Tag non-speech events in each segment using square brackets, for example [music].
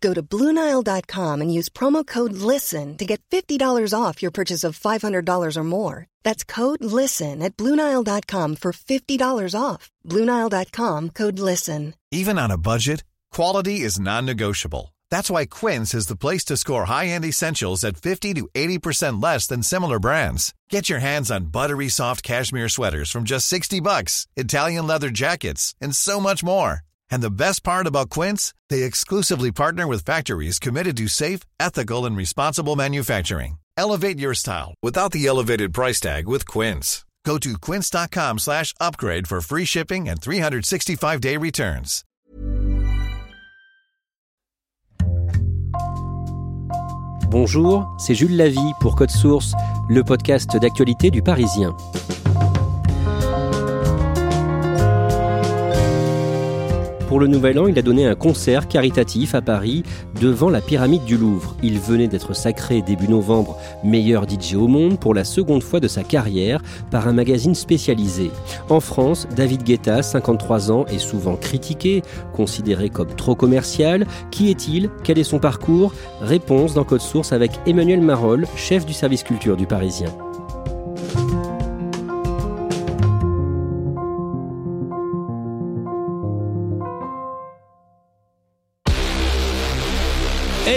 Go to BlueNile.com and use promo code LISTEN to get $50 off your purchase of $500 or more. That's code LISTEN at BlueNile.com for $50 off. BlueNile.com code LISTEN. Even on a budget, quality is non negotiable. That's why Quince is the place to score high end essentials at 50 to 80% less than similar brands. Get your hands on buttery soft cashmere sweaters from just 60 bucks, Italian leather jackets, and so much more. And the best part about Quince, they exclusively partner with factories committed to safe, ethical, and responsible manufacturing. Elevate your style without the elevated price tag with Quince. Go to quince.com slash upgrade for free shipping and 365-day returns. Bonjour, c'est Jules Lavie pour Code Source, le podcast d'actualité du Parisien. Pour le Nouvel An, il a donné un concert caritatif à Paris devant la pyramide du Louvre. Il venait d'être sacré début novembre meilleur DJ au monde pour la seconde fois de sa carrière par un magazine spécialisé. En France, David Guetta, 53 ans, est souvent critiqué, considéré comme trop commercial. Qui est-il? Quel est son parcours? Réponse dans Code Source avec Emmanuel Marolles, chef du service culture du Parisien.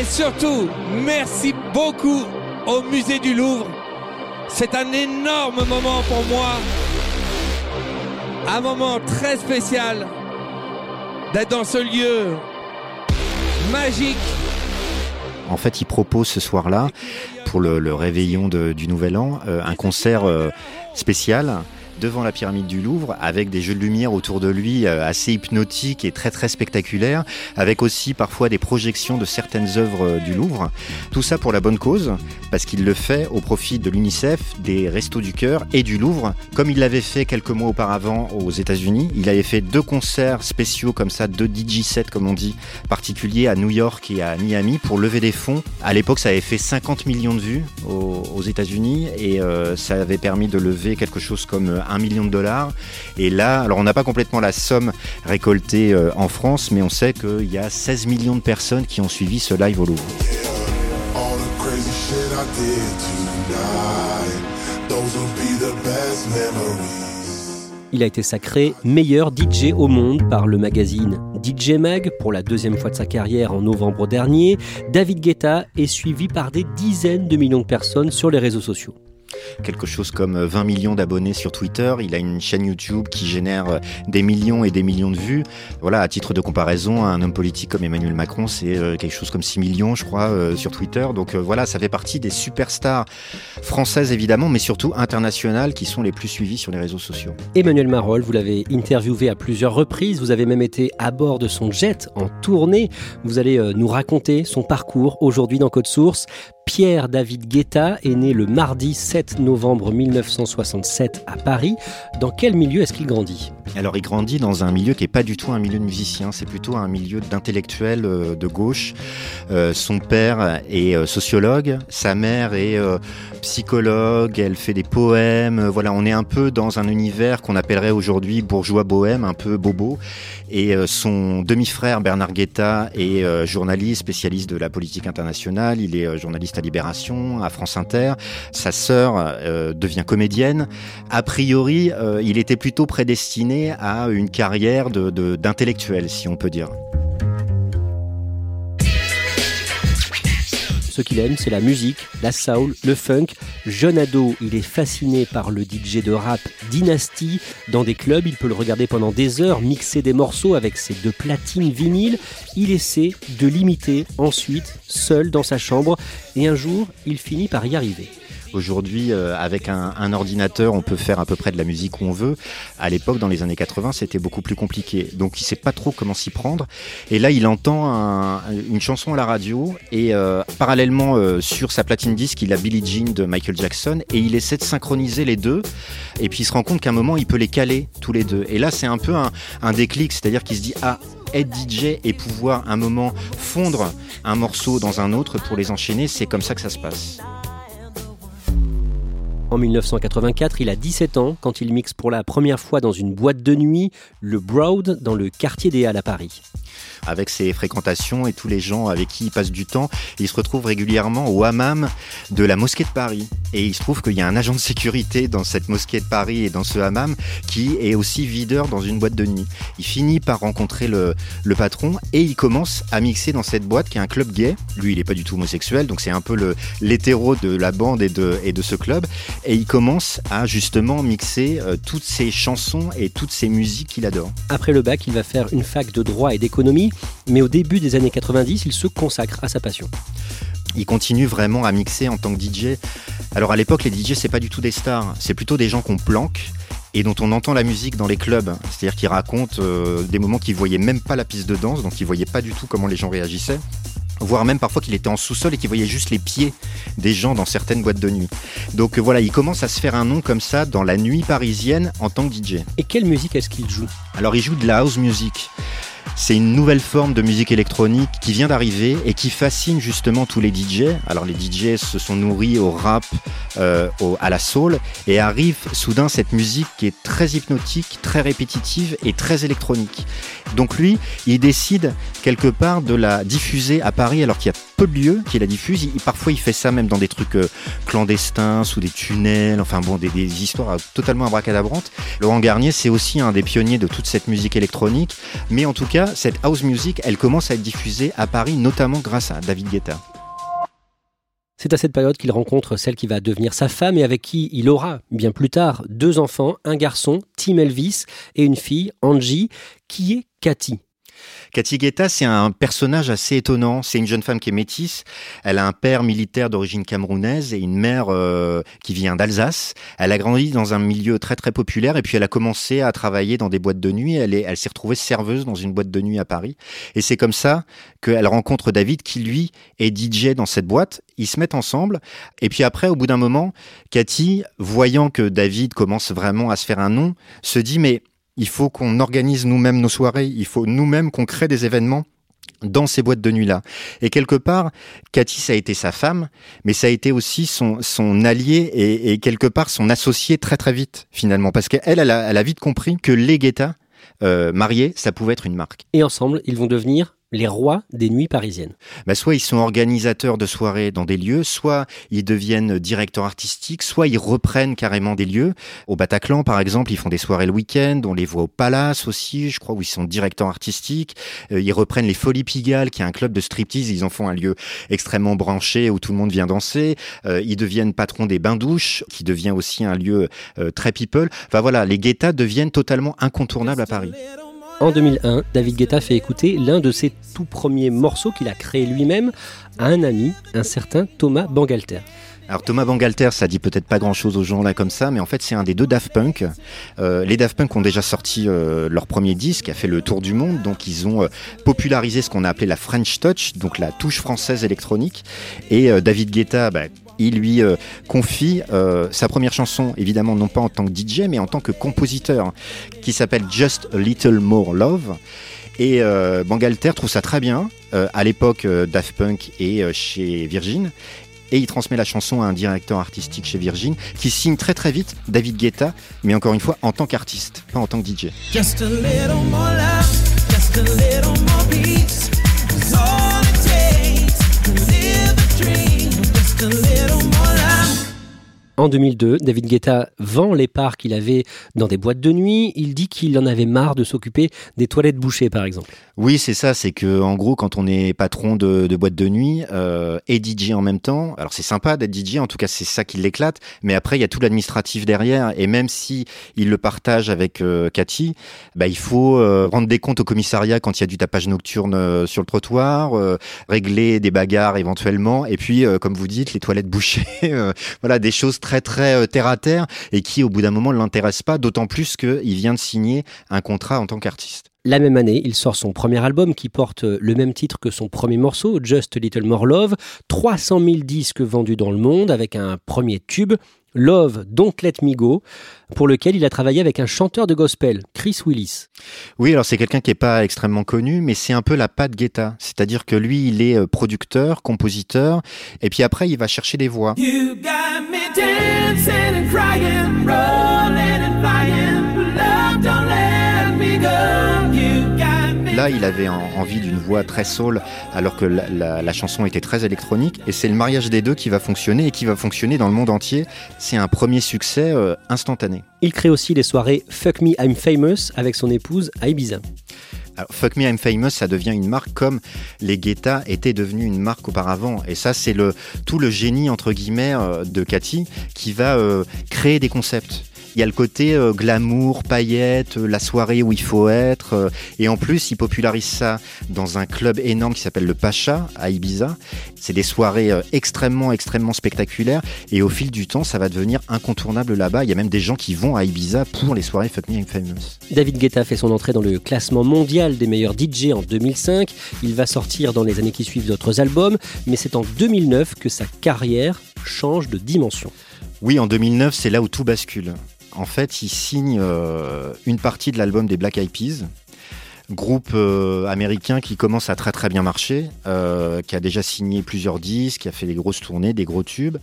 Et surtout, merci beaucoup au musée du Louvre. C'est un énorme moment pour moi. Un moment très spécial d'être dans ce lieu magique. En fait, il propose ce soir-là, pour le, réveillon du Nouvel An, euh, un concert euh, spécial devant la pyramide du Louvre avec des jeux de lumière autour de lui euh, assez hypnotiques et très très spectaculaires, avec aussi parfois des projections de certaines œuvres euh, du Louvre. Tout ça pour la bonne cause, parce qu'il le fait au profit de l'UNICEF, des Restos du Cœur et du Louvre, comme il l'avait fait quelques mois auparavant aux États-Unis. Il avait fait deux concerts spéciaux comme ça, deux DJ sets comme on dit, particuliers à New York et à Miami pour lever des fonds. À l'époque, ça avait fait 50 millions de vues aux, États-Unis et euh, ça avait permis de lever quelque chose comme 1 million de dollars. Et là, alors on n'a pas complètement la somme récoltée euh, en France, mais on sait qu'il y a 16 millions de personnes qui ont suivi ce live au Louvre. Il a été sacré meilleur DJ au monde par le magazine DJ Mag pour la deuxième fois de sa carrière en novembre dernier. David Guetta est suivi par des dizaines de millions de personnes sur les réseaux sociaux quelque chose comme 20 millions d'abonnés sur Twitter. Il a une chaîne YouTube qui génère euh, des millions et des millions de vues. Voilà, à titre de comparaison, un homme politique comme Emmanuel Macron, c'est euh, quelque chose comme 6 millions, je crois, euh, sur Twitter. Donc voilà, ça fait partie des superstars françaises évidemment, mais surtout internationales qui sont les plus suivies sur les réseaux sociaux. Emmanuel Marolles, vous l'avez interviewé à plusieurs reprises. Vous avez même été à bord de son jet en tournée. Vous allez nous raconter son parcours aujourd'hui dans Code Source. Pierre-David Guetta est né le mardi 7 novembre 1967 à Paris. Dans quel milieu est-ce qu'il grandit? Alors il grandit dans un milieu qui n'est pas du tout un milieu de musiciens, c'est plutôt un milieu d'intellectuels euh, de gauche. Euh, son père est euh, sociologue, sa mère est psychologue, elle fait des poèmes. Voilà, on est un peu dans un univers qu'on appellerait aujourd'hui bourgeois bohème, un peu bobo. Et son demi-frère Bernard Guetta est journaliste, spécialiste de la politique internationale. Il est journaliste à Libération, à France Inter. Sa sœur euh, devient comédienne. A priori, euh, il était plutôt prédestiné à une carrière d'intellectuel, si on peut dire. Ce qu'il aime, c'est la musique, la soul, le funk. Jeune ado, il est fasciné par le DJ de rap Dynasty. Dans des clubs, il peut le regarder pendant des heures, mixer des morceaux avec ses deux platines vinyles. Il essaie de l'imiter ensuite, seul dans sa chambre. Et un jour, il finit par y arriver. Aujourd'hui, euh, avec un, ordinateur, on peut faire à peu près de la musique où on veut. À l'époque, dans les années 80, c'était beaucoup plus compliqué. Donc, il sait pas trop comment s'y prendre. Et là, il entend une chanson à la radio et euh, parallèlement euh, sur sa platine disque, il a Billie Jean de Michael Jackson et il essaie de synchroniser les deux. Et puis, il se rend compte qu'à un moment, il peut les caler tous les deux. Et là, c'est un peu un, un déclic, c'est-à-dire qu'il se dit ah être DJ et pouvoir un moment fondre un morceau dans un autre pour les enchaîner, c'est comme ça que ça se passe. En 1984, il a 17 ans quand il mixe pour la première fois dans une boîte de nuit, le Broad, dans le quartier des Halles à Paris avec ses fréquentations et tous les gens avec qui il passe du temps. il se retrouve régulièrement au hammam de la mosquée de Paris. Et il se trouve qu'il y a un agent de sécurité dans cette mosquée de Paris et dans ce hammam qui est aussi videur dans une boîte de nuit. Il finit par rencontrer le, patron et il commence à mixer dans cette boîte qui est un club gay. Lui, il n'est pas du tout homosexuel, donc c'est un peu l'hétéro de la bande et de, et de ce club. Et il commence à justement mixer euh, toutes ses chansons et toutes ses musiques qu'il adore. Après le bac, il va faire une fac de droit et d'économie mais au début des années 90, il se consacre à sa passion. Il continue vraiment à mixer en tant que DJ. Alors à l'époque, les DJ, c'est pas du tout des stars, c'est plutôt des gens qu'on planque et dont on entend la musique dans les clubs. C'est-à-dire qu'ils racontent euh, des moments qu'ils voyaient même pas la piste de danse, donc ils voyaient pas du tout comment les gens réagissaient voire même parfois qu'il était en sous-sol et qu'il voyait juste les pieds des gens dans certaines boîtes de nuit. Donc euh, voilà, il commence à se faire un nom comme ça dans la nuit parisienne en tant que DJ. Et quelle musique est-ce qu'il joue? Alors il joue de la house music. C'est une nouvelle forme de musique électronique qui vient d'arriver et qui fascine justement tous les DJ. Alors les DJ se sont nourris au rap, euh, à la soul et arrive soudain cette musique qui est très hypnotique, très répétitive et très électronique. Donc lui, il décide quelque part de la diffuser à Paris alors qu'il y a peu de lieux qui la diffusent. parfois il fait ça même dans des trucs euh, clandestins, sous des tunnels, enfin bon, des, des histoires totalement abracadabrantes. Laurent Garnier, c'est aussi un des pionniers de toute cette musique électronique, mais en tout cas, cette house music, elle commence à être diffusée à Paris, notamment grâce à David Guetta. C'est à cette période qu'il rencontre celle qui va devenir sa femme et avec qui il aura, bien plus tard, deux enfants, un garçon, Tim Elvis, et une fille, Angie, qui est Cathy. Cathy Guetta, c'est un personnage assez étonnant. C'est une jeune femme qui est métisse. Elle a un père militaire d'origine camerounaise et une mère euh, qui vient d'Alsace. Elle a grandi dans un milieu très très populaire et puis elle a commencé à travailler dans des boîtes de nuit. Elle, elle s'est retrouvée serveuse dans une boîte de nuit à Paris. Et c'est comme ça qu'elle rencontre David qui lui est DJ dans cette boîte. Ils se mettent ensemble. Et puis après, au bout d'un moment, Cathy, voyant que David commence vraiment à se faire un nom, se dit mais il faut qu'on organise nous-mêmes nos soirées, il faut nous-mêmes qu'on crée des événements dans ces boîtes de nuit-là. Et quelque part, Cathy, ça a été sa femme, mais ça a été aussi son, son allié et, quelque part son associé très très vite, finalement. Parce qu'elle, elle a, elle a vite compris que les Guetta, euh, mariés, ça pouvait être une marque. Et ensemble, ils vont devenir les rois des nuits parisiennes bah Soit ils sont organisateurs de soirées dans des lieux, soit ils deviennent directeurs artistiques, soit ils reprennent carrément des lieux. Au Bataclan, par exemple, ils font des soirées le week-end, on les voit au Palace aussi, je crois, où ils sont directeurs artistiques. Euh, ils reprennent les Folies Pigalle, qui est un club de striptease, ils en font un lieu extrêmement branché où tout le monde vient danser. Euh, ils deviennent patrons des bains-douches, qui devient aussi un lieu euh, très people. Enfin voilà, les guettas deviennent totalement incontournables à Paris. En 2001, David Guetta fait écouter l'un de ses tout premiers morceaux qu'il a créé lui-même à un ami, un certain Thomas Bangalter. Alors Thomas Bangalter, ça dit peut-être pas grand-chose aux gens là comme ça, mais en fait c'est un des deux Daft Punk. Euh, les Daft Punk ont déjà sorti euh, leur premier disque, a fait le tour du monde, donc ils ont euh, popularisé ce qu'on a appelé la French Touch, donc la touche française électronique. Et David Guetta, bah, il lui euh, confie euh, sa première chanson, évidemment non pas en tant que DJ, mais en tant que compositeur, qui s'appelle Just a Little More Love. Et euh, Bangalter trouve ça très bien, à l'époque Daft Punk et chez Virgin. Et il transmet la chanson à un directeur artistique chez Virgin, qui signe très très vite David Guetta, mais encore une fois en tant qu'artiste, pas en tant que DJ. En 2002, David Guetta vend les parts qu'il avait dans des boîtes de nuit. Il dit qu'il en avait marre de s'occuper des toilettes bouchées, par exemple. Oui, c'est ça. C'est que, en gros, quand on est patron de, de boîte de nuit euh, et DJ en même temps, alors c'est sympa d'être DJ. En tout cas, c'est ça qui l'éclate. Mais après, il y a tout l'administratif derrière. Et même si il le partage avec euh, Cathy, bah, il faut euh, rendre des comptes au commissariat quand il y a du tapage nocturne euh, sur le trottoir, régler des bagarres éventuellement. Et puis, comme vous dites, les toilettes bouchées. [laughs] voilà, des choses très très très euh, terre à terre et qui au bout d'un moment ne l'intéresse pas, d'autant plus qu'il vient de signer un contrat en tant qu'artiste. La même année, il sort son premier album qui porte le même titre que son premier morceau, Just a Little More Love, 300 000 disques vendus dans le monde avec un premier tube, Love, Don't Let Me Go, pour lequel il a travaillé avec un chanteur de gospel, Chris Willis. Oui, alors c'est quelqu'un qui n'est pas extrêmement connu, mais c'est un peu la patte Guetta. C'est-à-dire que lui, il est euh, producteur, compositeur, et puis après, il va chercher des voix. You got me dancing and crying, rolling and flying. Love, don't let me go. You got me Là, il avait en- envie d'une voix très soul, alors que la, la- la chanson était très électronique. Et c'est le mariage des deux qui va fonctionner et qui va fonctionner dans le monde entier. C'est un premier succès euh, instantané. Il crée aussi les soirées Fuck Me I'm Famous avec son épouse à Ibiza. Alors, Fuck Me I'm Famous, ça devient une marque comme les Guetta étaient devenus une marque auparavant. Et ça, c'est le, tout le génie, entre guillemets, euh, de Cathy qui va euh, créer des concepts. Il y a le côté euh, glamour, paillettes, euh, la soirée où il faut être. euh, et en plus, il popularise ça dans un club énorme qui s'appelle le Pacha à Ibiza. C'est des soirées euh, extrêmement, extrêmement spectaculaires. Et au fil du temps, ça va devenir incontournable là-bas. Il y a même des gens qui vont à Ibiza pour les soirées Fuck Me I'm Famous. David Guetta fait son entrée dans le classement mondial des meilleurs DJ en 2005. Il va sortir dans les années qui suivent d'autres albums, mais c'est en 2009 que sa carrière change de dimension. Oui, en 2009, c'est là où tout bascule. En fait, il signe euh, une partie de l'album des Black Eyed Peas, groupe euh, américain qui commence à très très bien marcher, euh, qui a déjà signé plusieurs disques, qui a fait des grosses tournées, des gros tubes.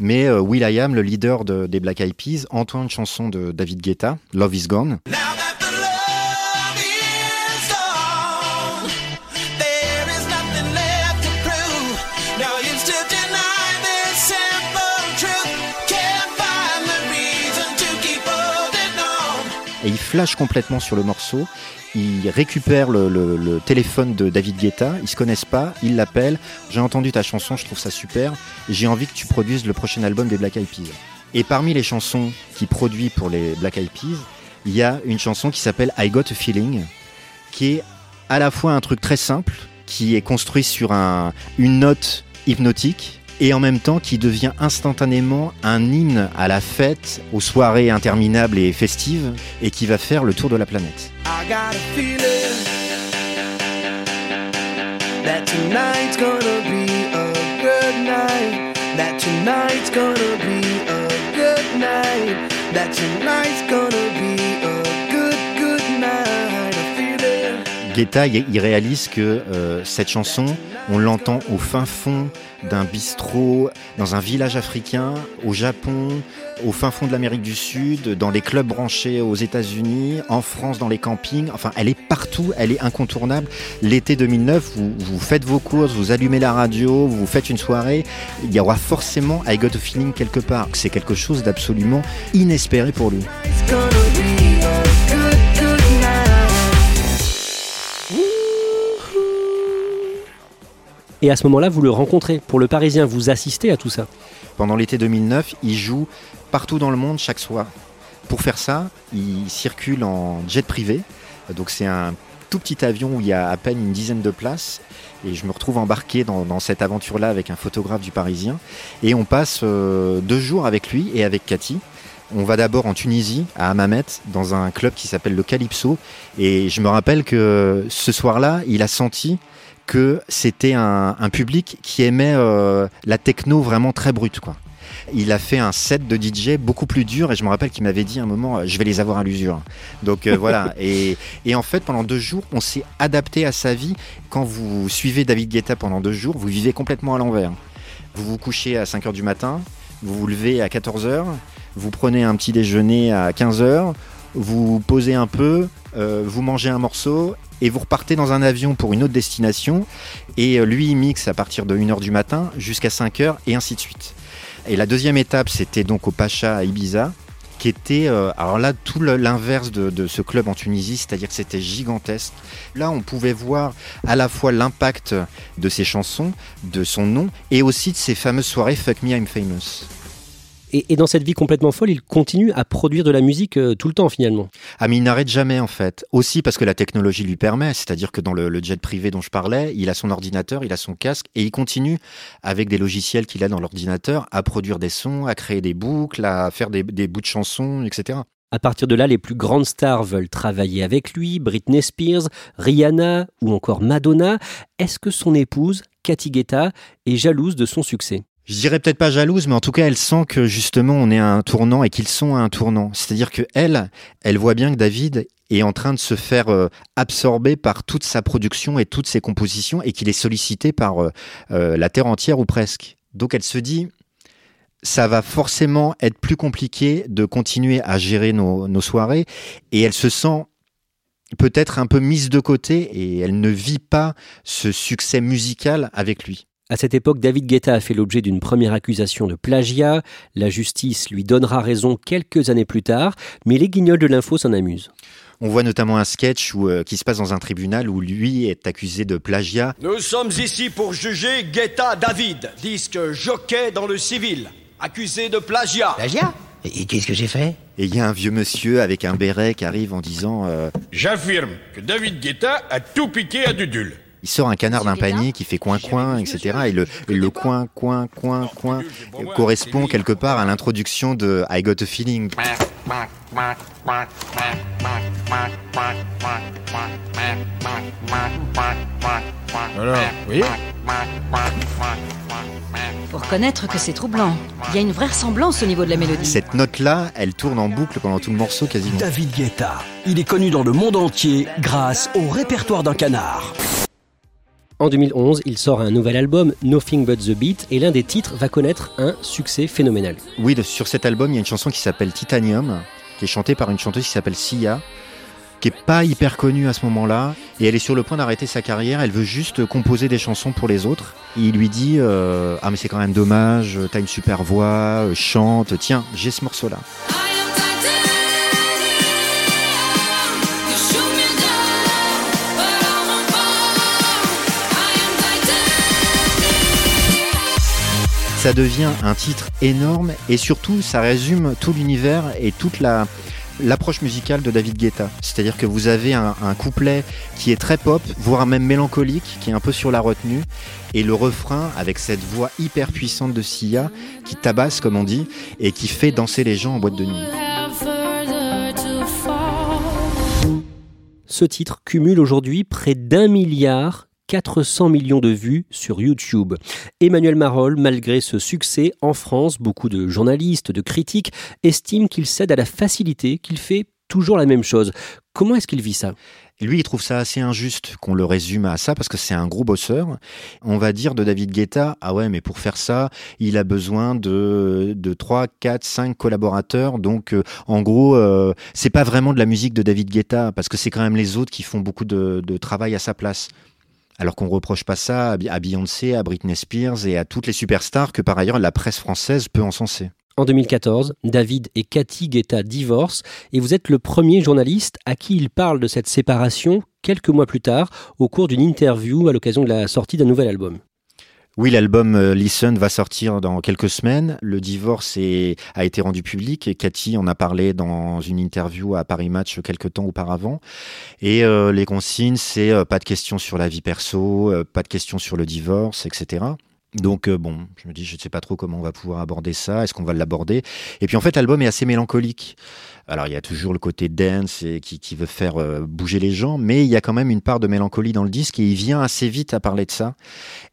Mais euh, Will.i.am, le leader de- des Black Eyed Peas, entend une chanson de David Guetta, Love Is Gone, et il flash complètement sur le morceau. Il récupère le, téléphone de David Guetta, ils se connaissent pas, il l'appelle. J'ai entendu ta chanson, je trouve ça super. J'ai envie que tu produises le prochain album des Black Eyed Peas. Et parmi les chansons qu'il produit pour les Black Eyed Peas, il y a une chanson qui s'appelle I Got a Feeling, qui est à la fois un truc très simple, qui est construit sur un- une note hypnotique, et en même temps qui devient instantanément un hymne à la fête, aux soirées interminables et festives, et qui va faire le tour de la planète. Il réalise que euh, cette chanson, on l'entend au fin fond d'un bistrot, dans un village africain, au Japon, au fin fond de l'Amérique du Sud, dans les clubs branchés aux États-Unis, en France, dans les campings. Enfin, elle est partout, elle est incontournable. L'été 2009, vous, vous faites vos courses, vous allumez la radio, vous faites une soirée, il y aura forcément I Got a Feeling quelque part. C'est quelque chose d'absolument inespéré pour lui. Et à ce moment-là, vous le rencontrez. Pour le Parisien, vous assistez à tout ça. Pendant l'été 2009, il joue partout dans le monde chaque soir. Pour faire ça, il circule en jet privé. Donc c'est un tout petit avion où il y a à peine une dizaine de places. Et je me retrouve embarqué dans, cette aventure-là avec un photographe du Parisien. Et on passe euh, deux jours avec lui et avec Cathy. On va d'abord en Tunisie, à Hammamet, dans un club qui s'appelle le Calypso. Et je me rappelle que ce soir-là, il a senti que c'était un, un public qui aimait euh, la techno vraiment très brute. Quoi. Il a fait un set de DJ beaucoup plus dur et je me rappelle qu'il m'avait dit à un moment, euh, je vais les avoir à l'usure. Donc euh, voilà. [laughs] Et, et en fait, pendant deux jours, on s'est adapté à sa vie. Quand vous suivez David Guetta pendant deux jours, vous vivez complètement à l'envers. Vous vous couchez à 5 heures du matin, vous vous levez à 14 heures, vous prenez un petit déjeuner à 15 heures, vous posez un peu, euh, vous mangez un morceau et vous repartez dans un avion pour une autre destination. Et euh, lui, il mixe à partir de 1h du matin jusqu'à 5h et ainsi de suite. Et la deuxième étape, c'était donc au Pacha à Ibiza, qui était, euh, alors là, tout l'inverse de, de ce club en Tunisie, c'est-à-dire que c'était gigantesque. Là, on pouvait voir à la fois l'impact de ses chansons, de son nom, et aussi de ces fameuses soirées Fuck Me, I'm Famous. Et, et dans cette vie complètement folle, il continue à produire de la musique euh, tout le temps finalement. Ah mais il n'arrête jamais en fait. Aussi parce que la technologie lui permet, c'est-à-dire que dans le, le jet privé dont je parlais, il a son ordinateur, il a son casque et il continue avec des logiciels qu'il a dans l'ordinateur à produire des sons, à créer des boucles, à faire des, des bouts de chansons, etc. À partir de là, les plus grandes stars veulent travailler avec lui, Britney Spears, Rihanna ou encore Madonna. Est-ce que son épouse, Cathy Guetta, est jalouse de son succès? Je dirais peut-être pas jalouse, mais en tout cas, elle sent que justement on est à un tournant et qu'ils sont à un tournant. C'est-à-dire que elle, voit bien que David est en train de se faire euh, absorber par toute sa production et toutes ses compositions et qu'il est sollicité par euh, euh, la terre entière ou presque. Donc elle se dit, ça va forcément être plus compliqué de continuer à gérer nos soirées et elle se sent peut-être un peu mise de côté et elle ne vit pas ce succès musical avec lui. À cette époque, David Guetta a fait l'objet d'une première accusation de plagiat. La justice lui donnera raison quelques années plus tard, mais les guignols de l'info s'en amusent. On voit notamment un sketch où, euh, qui se passe dans un tribunal où lui est accusé de plagiat. Nous sommes ici pour juger Guetta David, disque jockey dans le civil, accusé de plagiat. Plagiat? Et, et qu'est-ce que j'ai fait? Et il y a un vieux monsieur avec un béret qui arrive en disant euh, J'affirme que David Guetta a tout piqué à Dudul. Il sort un canard d'un panier qui fait coin coin, etc. Et le, et le coin coin coin coin correspond quelque part à l'introduction de I Got a Feeling. Alors, oui Faut reconnaître que c'est troublant. Il y a une vraie ressemblance au niveau de la mélodie. Cette note-là, elle tourne en boucle pendant tout le morceau quasiment. David Guetta. Il est connu dans le monde entier grâce au répertoire d'un canard. En 2011, il sort un nouvel album, Nothing But the Beat, et l'un des titres va connaître un succès phénoménal. Oui, sur cet album, il y a une chanson qui s'appelle Titanium, qui est chantée par une chanteuse qui s'appelle Sia, qui est pas hyper connue à ce moment-là, et elle est sur le point d'arrêter sa carrière. Elle veut juste composer des chansons pour les autres. Et il lui dit euh, ah mais c'est quand même dommage, t'as une super voix, euh, chante, tiens, j'ai ce morceau-là. Ça devient un titre énorme et surtout ça résume tout l'univers et toute la l'approche musicale de David Guetta. C'est-à-dire que vous avez un, un couplet qui est très pop, voire même mélancolique, qui est un peu sur la retenue, et le refrain avec cette voix hyper puissante de Sia qui tabasse comme on dit et qui fait danser les gens en boîte de nuit. Ce titre cumule aujourd'hui près d'un milliard 400 millions de vues sur YouTube. Emmanuel Marolles, malgré ce succès en France, beaucoup de journalistes, de critiques estiment qu'il cède à la facilité, qu'il fait toujours la même chose. Comment est-ce qu'il vit ça? Lui, il trouve ça assez injuste qu'on le résume à ça parce que c'est un gros bosseur. On va dire de David Guetta, ah ouais, mais pour faire ça, il a besoin de, de 3, 4, 5 collaborateurs. Donc, euh, en gros, euh, c'est pas vraiment de la musique de David Guetta parce que c'est quand même les autres qui font beaucoup de, de travail à sa place. Alors qu'on reproche pas ça à Beyoncé, à Britney Spears et à toutes les superstars que par ailleurs la presse française peut encenser. En 2014, David et Cathy Guetta divorcent et vous êtes le premier journaliste à qui il parle de cette séparation quelques mois plus tard au cours d'une interview à l'occasion de la sortie d'un nouvel album. Oui, l'album euh, Listen va sortir dans quelques semaines. Le divorce a été rendu public et Cathy en a parlé dans une interview à Paris Match quelques temps auparavant. Et euh, les consignes, c'est euh, pas de questions sur la vie perso, pas de questions sur le divorce, etc. Donc euh, bon, je me dis, je ne sais pas trop comment on va pouvoir aborder ça. Est-ce qu'on va l'aborder? Et puis en fait, l'album est assez mélancolique. Alors il y a toujours le côté dance et qui, veut faire euh, bouger les gens, mais il y a quand même une part de mélancolie dans le disque et il vient assez vite à parler de ça.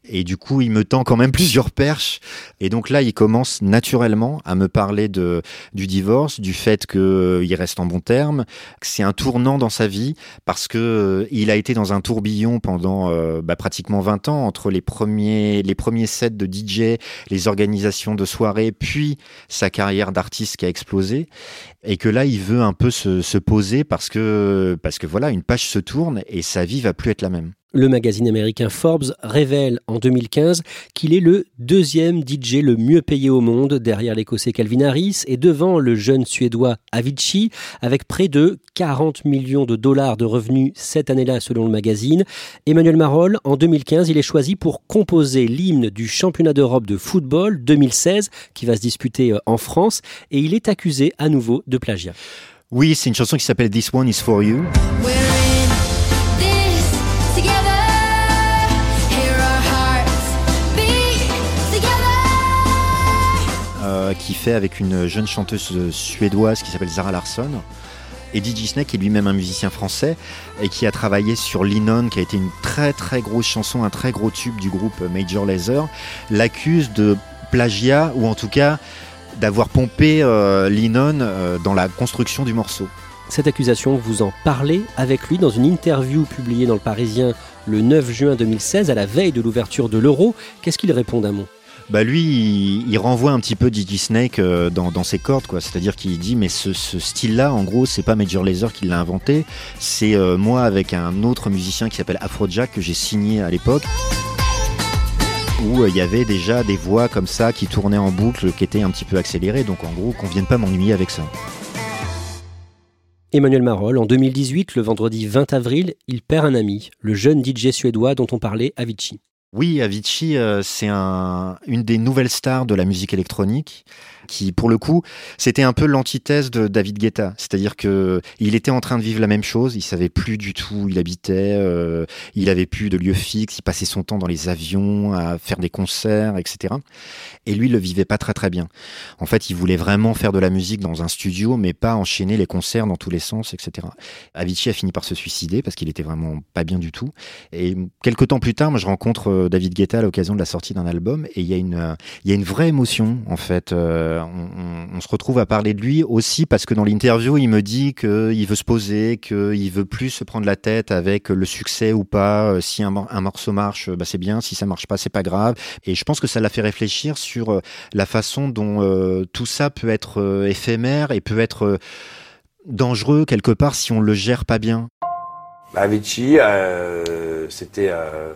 Et du coup, il me tend quand même plusieurs perches. Et donc là, il commence naturellement à me parler du divorce, du fait qu'il reste en bon terme, que c'est un tournant dans sa vie parce que euh, il a été dans un tourbillon pendant euh, bah, pratiquement 20 ans entre les premiers les premiers sets de DJ, les organisations de soirées, puis sa carrière d'artiste qui a explosé et que là il veut un peu se, se poser parce que parce que voilà une page se tourne et sa vie va plus être la même. Le magazine américain Forbes révèle en 2015 qu'il est le deuxième DJ le mieux payé au monde derrière l'écossais Calvin Harris et devant le jeune suédois Avicii avec près de 40 millions de dollars de revenus cette année-là selon le magazine. Emmanuel Marolles, en 2015, il est choisi pour composer l'hymne du championnat d'Europe de football 2016 qui va se disputer euh, en France et il est accusé à nouveau de plagiat. Oui, c'est une chanson qui s'appelle This One Is For You. euh, qui fait avec une jeune chanteuse suédoise qui s'appelle Zara Larsson. Et DJ Snake est lui-même un musicien français et qui a travaillé sur Linon, qui a été une très très grosse chanson, un très gros tube du groupe Major Lazer, l'accuse de plagiat ou en tout cas d'avoir pompé euh, Lennon euh, dans la construction du morceau. Cette accusation, vous en parlez avec lui dans une interview publiée dans le Parisien le 9 juin 2016, à la veille de l'ouverture de l'Euro. Qu'est-ce qu'il répond Damon bah lui, il, il renvoie un petit peu Digi Snake euh, dans, dans ses cordes, quoi. C'est-à-dire qu'il dit, mais ce, ce style-là, en gros, c'est pas Major Lazer qui l'a inventé, c'est euh, moi avec un autre musicien qui s'appelle Afrojack que j'ai signé à l'époque où euh, il y avait déjà des voix comme ça qui tournaient en boucle, qui étaient un petit peu accélérées. Donc en gros, qu'on vienne pas m'ennuyer avec ça. Emmanuel Marol, en 2018, le vendredi 20 avril, il perd un ami, le jeune DJ suédois dont on parlait, Avicii. Oui, Avicii, euh, c'est un, une des nouvelles stars de la musique électronique qui, pour le coup, c'était un peu l'antithèse de David Guetta. C'est-à-dire que il était en train de vivre la même chose. Il savait plus du tout où il habitait. euh, il avait plus de lieu fixe. Il passait son temps dans les avions à faire des concerts, etc. Et lui, il le vivait pas très très bien. En fait, il voulait vraiment faire de la musique dans un studio, mais pas enchaîner les concerts dans tous les sens, etc. Avicii a fini par se suicider parce qu'il était vraiment pas bien du tout. Et quelques temps plus tard, moi, je rencontre euh, David Guetta à l'occasion de la sortie d'un album, et il y a une, euh, il y a une vraie émotion en fait. On, on- se retrouve à parler de lui aussi parce que dans l'interview, il me dit qu'il veut se poser, qu'il veut plus se prendre la tête avec le succès ou pas. Euh, Si un, mor- un morceau marche, bah, c'est bien. Si ça marche pas, c'est pas grave. Et je pense que ça l'a fait réfléchir sur euh, la façon dont euh, tout ça peut être euh, éphémère et peut être euh, dangereux quelque part si on le gère pas bien. Avicii, euh, c'était euh,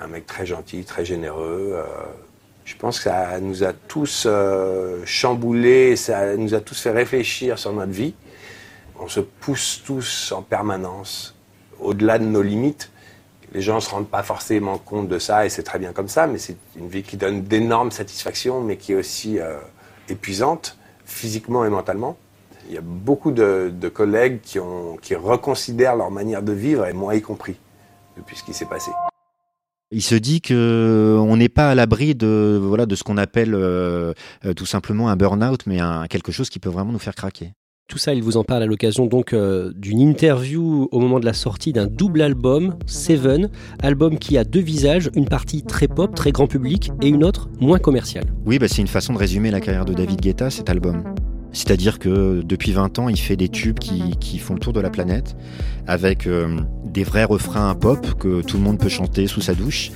un mec très gentil, très généreux. Je pense que ça nous a tous euh, chamboulés, ça nous a tous fait réfléchir sur notre vie. On se pousse tous en permanence, au-delà de nos limites. Les gens ne se rendent pas forcément compte de ça, et c'est très bien comme ça, mais c'est une vie qui donne d'énormes satisfactions, mais qui est aussi euh, épuisante, physiquement et mentalement. Il y a beaucoup de, collègues qui, qui reconsidèrent leur manière de vivre, et moi y compris, depuis ce qui s'est passé. Il se dit que on n'est pas à l'abri de voilà de ce qu'on appelle euh, euh, tout simplement un burn-out, mais un, quelque chose qui peut vraiment nous faire craquer. Tout ça, il vous en parle à l'occasion donc euh, d'une interview au moment de la sortie d'un double album, Seven, album qui a deux visages, une partie très pop, très grand public, et une autre moins commerciale. Oui, bah, c'est une façon de résumer la carrière de David Guetta, cet album. C'est-à-dire que depuis 20 ans, il fait des tubes qui, qui font le tour de la planète, avec euh, des vrais refrains pop que tout le monde peut chanter sous sa douche.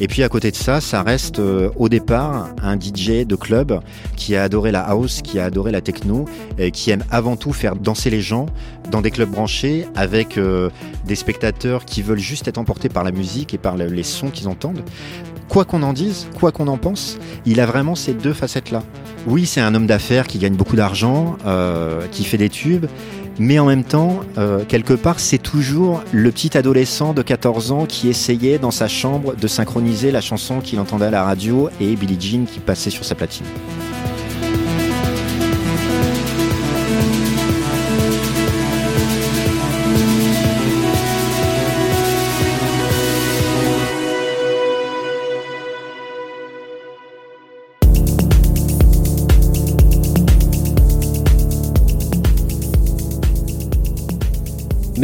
Et puis à côté de ça, ça reste euh, au départ un DJ de club qui a adoré la house, qui a adoré la techno, et qui aime avant tout faire danser les gens dans des clubs branchés avec euh, des spectateurs qui veulent juste être emportés par la musique et par le- les sons qu'ils entendent. Quoi qu'on en dise, quoi qu'on en pense, il a vraiment ces deux facettes-là. Oui, c'est un homme d'affaires qui gagne beaucoup d'argent, euh, qui fait des tubes, mais en même temps, euh, quelque part, c'est toujours le petit adolescent de 14 ans qui essayait dans sa chambre de synchroniser la chanson qu'il entendait à la radio et Billie Jean qui passait sur sa platine.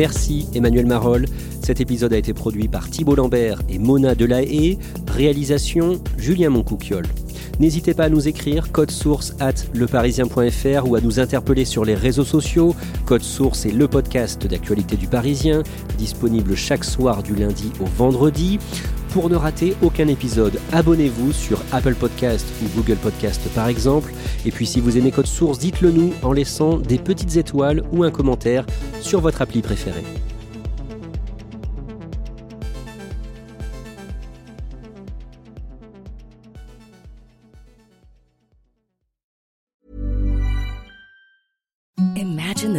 Merci Emmanuel Marol. Cet épisode a été produit par Thibault Lambert et Mona Delahaye. Réalisation Julien Moncouquiole. N'hésitez pas à nous écrire code source at leparisien.fr ou à nous interpeller sur les réseaux sociaux. Code source est le podcast d'actualité du Parisien, disponible chaque soir du lundi au vendredi. Pour ne rater aucun épisode, abonnez-vous sur Apple Podcast ou Google Podcast par exemple. Et puis si vous aimez Code Source, dites-le nous en laissant des petites étoiles ou un commentaire sur votre appli préférée.